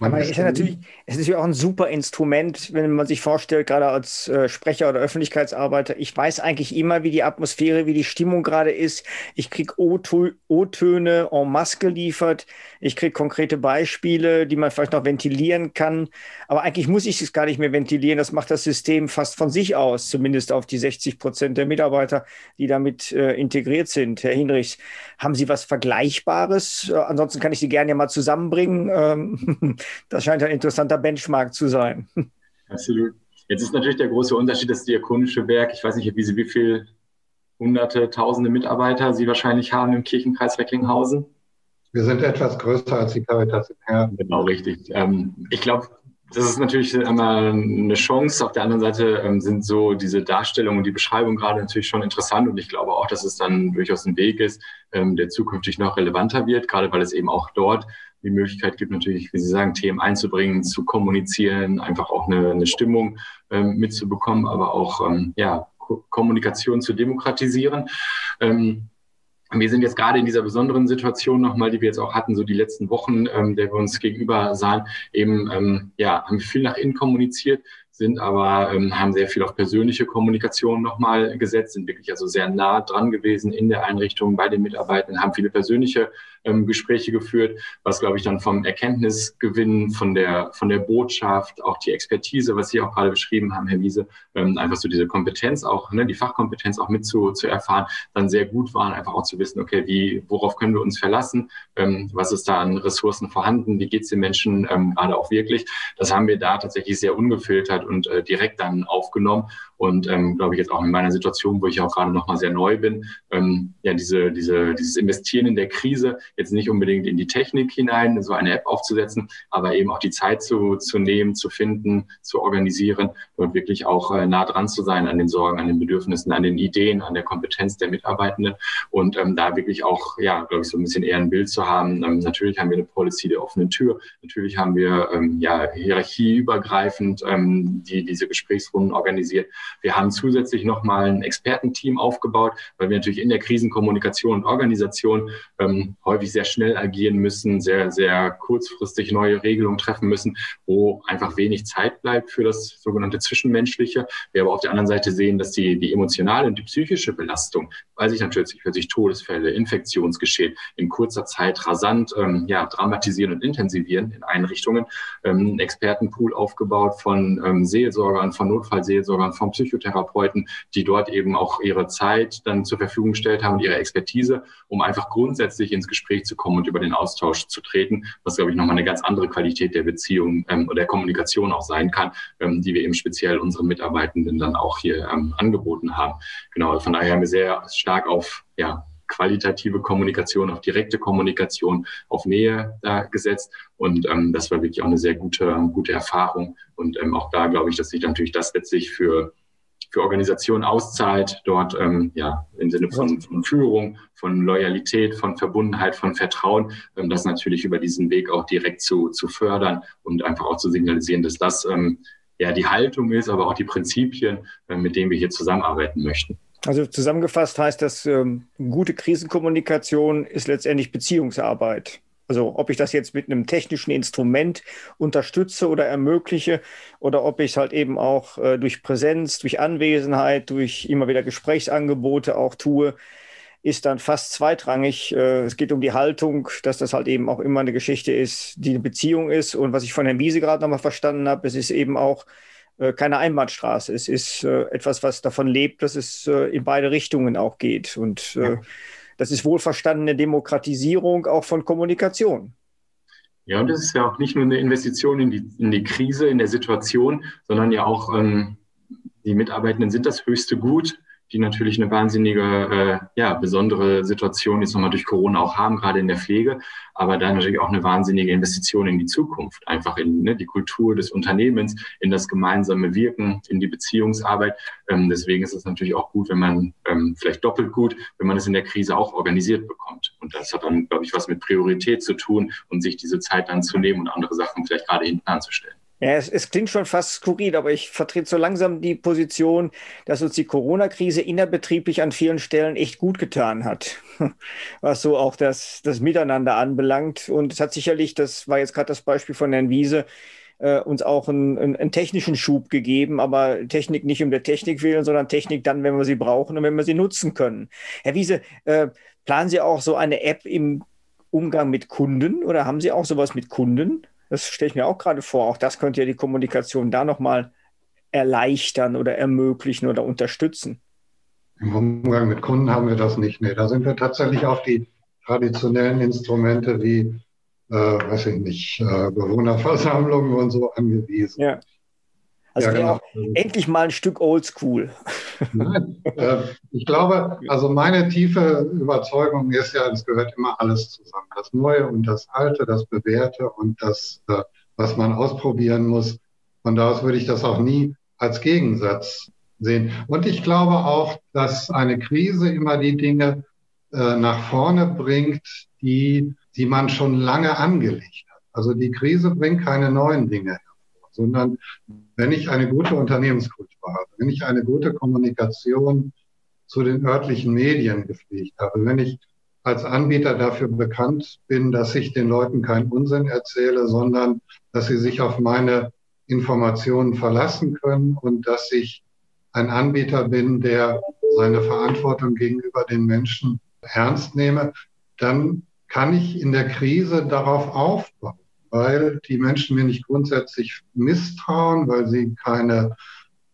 Aber es ist ja natürlich, es ist ja auch ein super Instrument, wenn man sich vorstellt, gerade als äh, Sprecher oder Öffentlichkeitsarbeiter. Ich weiß eigentlich immer, wie die Atmosphäre, wie die Stimmung gerade ist. Ich kriege O-Töne en masse geliefert. Ich kriege konkrete Beispiele, die man vielleicht noch ventilieren kann. Aber eigentlich muss ich es gar nicht mehr ventilieren. Das macht das System fast von sich aus, zumindest auf die 60 Prozent der Mitarbeiter, die damit äh, integriert sind. Herr Hinrichs, haben Sie was Vergleichbares? Äh, ansonsten kann ich Sie gerne ja mal zusammenbringen. Ähm, das scheint ein interessanter Benchmark zu sein. Absolut. Jetzt ist natürlich der große Unterschied, das diakonische Werk, ich weiß nicht, wie, wie viele hunderte, tausende Mitarbeiter Sie wahrscheinlich haben im Kirchenkreis Recklinghausen. Wir sind etwas größer als die Caritas in Herren. Genau, richtig. Ähm, ich glaube, das ist natürlich einmal eine Chance. Auf der anderen Seite ähm, sind so diese Darstellungen und die Beschreibung gerade natürlich schon interessant. Und ich glaube auch, dass es dann durchaus ein Weg ist, ähm, der zukünftig noch relevanter wird, gerade weil es eben auch dort die Möglichkeit gibt, natürlich, wie Sie sagen, Themen einzubringen, zu kommunizieren, einfach auch eine, eine Stimmung ähm, mitzubekommen, aber auch ähm, ja, Ko Kommunikation zu demokratisieren. Ähm, wir sind jetzt gerade in dieser besonderen Situation nochmal, die wir jetzt auch hatten, so die letzten Wochen, ähm, der wir uns gegenüber sahen, eben, ähm, ja, haben viel nach innen kommuniziert, sind aber, ähm, haben sehr viel auf persönliche Kommunikation nochmal gesetzt, sind wirklich also sehr nah dran gewesen in der Einrichtung bei den Mitarbeitern, haben viele persönliche ähm, Gespräche geführt, was, glaube ich, dann vom Erkenntnisgewinn, von der, von der Botschaft, auch die Expertise, was Sie auch gerade beschrieben haben, Herr Wiese, ähm, einfach so diese Kompetenz auch, ne, die Fachkompetenz auch mit zu, zu erfahren, dann sehr gut waren, einfach auch zu wissen, okay, wie, worauf können wir uns verlassen, ähm, was ist da an Ressourcen vorhanden, wie geht es den Menschen ähm, gerade auch wirklich. Das haben wir da tatsächlich sehr ungefiltert und äh, direkt dann aufgenommen. Und ähm, glaube ich jetzt auch in meiner Situation, wo ich auch gerade noch mal sehr neu bin, ähm, ja diese, diese, dieses Investieren in der Krise jetzt nicht unbedingt in die Technik hinein, so eine App aufzusetzen, aber eben auch die Zeit zu, zu nehmen, zu finden, zu organisieren und wirklich auch äh, nah dran zu sein an den Sorgen, an den Bedürfnissen, an den Ideen, an der Kompetenz der Mitarbeitenden und ähm, da wirklich auch, ja, glaube ich, so ein bisschen eher ein Bild zu haben. Ähm, natürlich haben wir eine Policy der offenen Tür, natürlich haben wir ähm, ja hierarchieübergreifend ähm, die diese Gesprächsrunden organisiert. Wir haben zusätzlich nochmal ein Expertenteam aufgebaut, weil wir natürlich in der Krisenkommunikation und Organisation ähm, häufig sehr schnell agieren müssen, sehr, sehr kurzfristig neue Regelungen treffen müssen, wo einfach wenig Zeit bleibt für das sogenannte Zwischenmenschliche. Wir aber auf der anderen Seite sehen, dass die, die emotionale und die psychische Belastung, weil sich natürlich plötzlich Todesfälle, Infektionsgeschehen in kurzer Zeit rasant ähm, ja, dramatisieren und intensivieren in Einrichtungen, ähm, Expertenpool aufgebaut von ähm, Seelsorgern, von Notfallseelsorgern, von Psychotherapeuten, die dort eben auch ihre Zeit dann zur Verfügung gestellt haben und ihre Expertise, um einfach grundsätzlich ins Gespräch zu kommen und über den Austausch zu treten, was, glaube ich, nochmal eine ganz andere Qualität der Beziehung ähm, oder der Kommunikation auch sein kann, ähm, die wir eben speziell unseren Mitarbeitenden dann auch hier ähm, angeboten haben. Genau, von daher haben wir sehr stark auf ja, qualitative Kommunikation, auf direkte Kommunikation, auf Nähe äh, gesetzt. Und ähm, das war wirklich auch eine sehr gute, gute Erfahrung. Und ähm, auch da glaube ich, dass sich natürlich das letztlich für für Organisationen auszahlt, dort ähm, ja im Sinne von, von Führung, von Loyalität, von Verbundenheit, von Vertrauen, ähm, das natürlich über diesen Weg auch direkt zu, zu fördern und einfach auch zu signalisieren, dass das ähm, ja die Haltung ist, aber auch die Prinzipien, äh, mit denen wir hier zusammenarbeiten möchten. Also zusammengefasst heißt das, ähm, gute Krisenkommunikation ist letztendlich Beziehungsarbeit. Also ob ich das jetzt mit einem technischen Instrument unterstütze oder ermögliche oder ob ich es halt eben auch äh, durch Präsenz, durch Anwesenheit, durch immer wieder Gesprächsangebote auch tue, ist dann fast zweitrangig. Äh, es geht um die Haltung, dass das halt eben auch immer eine Geschichte ist, die eine Beziehung ist. Und was ich von Herrn Wiese gerade nochmal verstanden habe, es ist eben auch äh, keine Einbahnstraße. Es ist äh, etwas, was davon lebt, dass es äh, in beide Richtungen auch geht. Und ja. Das ist wohlverstandene Demokratisierung auch von Kommunikation. Ja, und das ist ja auch nicht nur eine Investition in die, in die Krise, in der Situation, sondern ja auch ähm, die Mitarbeitenden sind das höchste Gut die natürlich eine wahnsinnige, äh, ja, besondere Situation jetzt nochmal durch Corona auch haben, gerade in der Pflege, aber dann natürlich auch eine wahnsinnige Investition in die Zukunft, einfach in ne, die Kultur des Unternehmens, in das gemeinsame Wirken, in die Beziehungsarbeit. Ähm, deswegen ist es natürlich auch gut, wenn man, ähm, vielleicht doppelt gut, wenn man es in der Krise auch organisiert bekommt. Und das hat dann, glaube ich, was mit Priorität zu tun und sich diese Zeit dann zu nehmen und andere Sachen vielleicht gerade hinten anzustellen. Ja, es, es, klingt schon fast skurril, aber ich vertrete so langsam die Position, dass uns die Corona-Krise innerbetrieblich an vielen Stellen echt gut getan hat, was so auch das, das Miteinander anbelangt. Und es hat sicherlich, das war jetzt gerade das Beispiel von Herrn Wiese, äh, uns auch einen, einen, einen, technischen Schub gegeben, aber Technik nicht um der Technik willen, sondern Technik dann, wenn wir sie brauchen und wenn wir sie nutzen können. Herr Wiese, äh, planen Sie auch so eine App im Umgang mit Kunden oder haben Sie auch sowas mit Kunden? Das stelle ich mir auch gerade vor. Auch das könnte ja die Kommunikation da nochmal erleichtern oder ermöglichen oder unterstützen. Im Umgang mit Kunden haben wir das nicht. Nee, da sind wir tatsächlich auf die traditionellen Instrumente wie, äh, weiß ich nicht, äh, Bewohnerversammlungen und so angewiesen. Ja. Also ja, genau. endlich mal ein Stück Oldschool. Nein, äh, ich glaube, also meine tiefe Überzeugung ist ja, es gehört immer alles zusammen. Das Neue und das Alte, das Bewährte und das, äh, was man ausprobieren muss. Von da aus würde ich das auch nie als Gegensatz sehen. Und ich glaube auch, dass eine Krise immer die Dinge äh, nach vorne bringt, die, die man schon lange angelegt hat. Also die Krise bringt keine neuen Dinge sondern wenn ich eine gute Unternehmenskultur habe, wenn ich eine gute Kommunikation zu den örtlichen Medien gepflegt habe, wenn ich als Anbieter dafür bekannt bin, dass ich den Leuten keinen Unsinn erzähle, sondern dass sie sich auf meine Informationen verlassen können und dass ich ein Anbieter bin, der seine Verantwortung gegenüber den Menschen ernst nehme, dann kann ich in der Krise darauf aufbauen weil die Menschen mir nicht grundsätzlich misstrauen, weil sie keine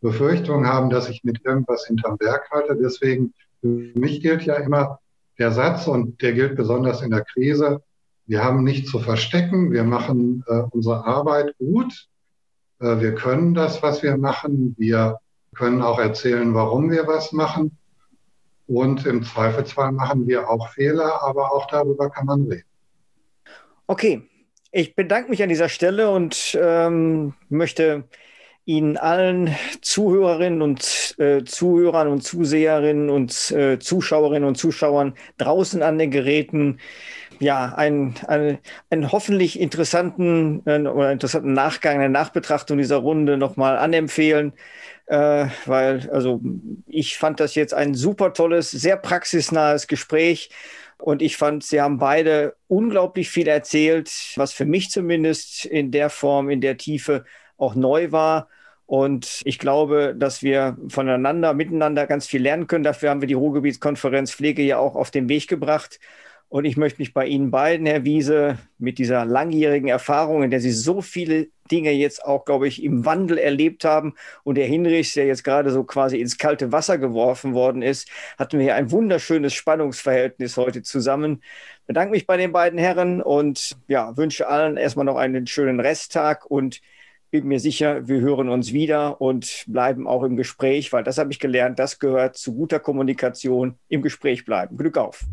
Befürchtung haben, dass ich mit irgendwas hinterm Berg halte. Deswegen, für mich gilt ja immer der Satz, und der gilt besonders in der Krise, wir haben nichts zu verstecken, wir machen äh, unsere Arbeit gut, äh, wir können das, was wir machen, wir können auch erzählen, warum wir was machen. Und im Zweifelsfall machen wir auch Fehler, aber auch darüber kann man reden. Okay, ich bedanke mich an dieser Stelle und ähm, möchte Ihnen allen Zuhörerinnen und äh, Zuhörern und Zuseherinnen und äh, Zuschauerinnen und Zuschauern draußen an den Geräten ja einen, einen, einen hoffentlich interessanten äh, oder interessanten Nachgang, eine Nachbetrachtung dieser Runde nochmal anempfehlen. Äh, weil, also ich fand das jetzt ein super tolles, sehr praxisnahes Gespräch und ich fand, sie haben beide unglaublich viel erzählt, was für mich zumindest in der Form, in der Tiefe auch neu war. Und ich glaube, dass wir voneinander, miteinander ganz viel lernen können. Dafür haben wir die Ruhrgebietskonferenz Pflege ja auch auf den Weg gebracht. Und ich möchte mich bei Ihnen beiden, Herr Wiese, mit dieser langjährigen Erfahrung, in der Sie so viele Dinge jetzt auch, glaube ich, im Wandel erlebt haben. Und der Hinrichs, der jetzt gerade so quasi ins kalte Wasser geworfen worden ist, hatten wir hier ein wunderschönes Spannungsverhältnis heute zusammen. Ich bedanke mich bei den beiden Herren und ja, wünsche allen erstmal noch einen schönen Resttag und bin mir sicher, wir hören uns wieder und bleiben auch im Gespräch, weil das habe ich gelernt, das gehört zu guter Kommunikation, im Gespräch bleiben. Glück auf.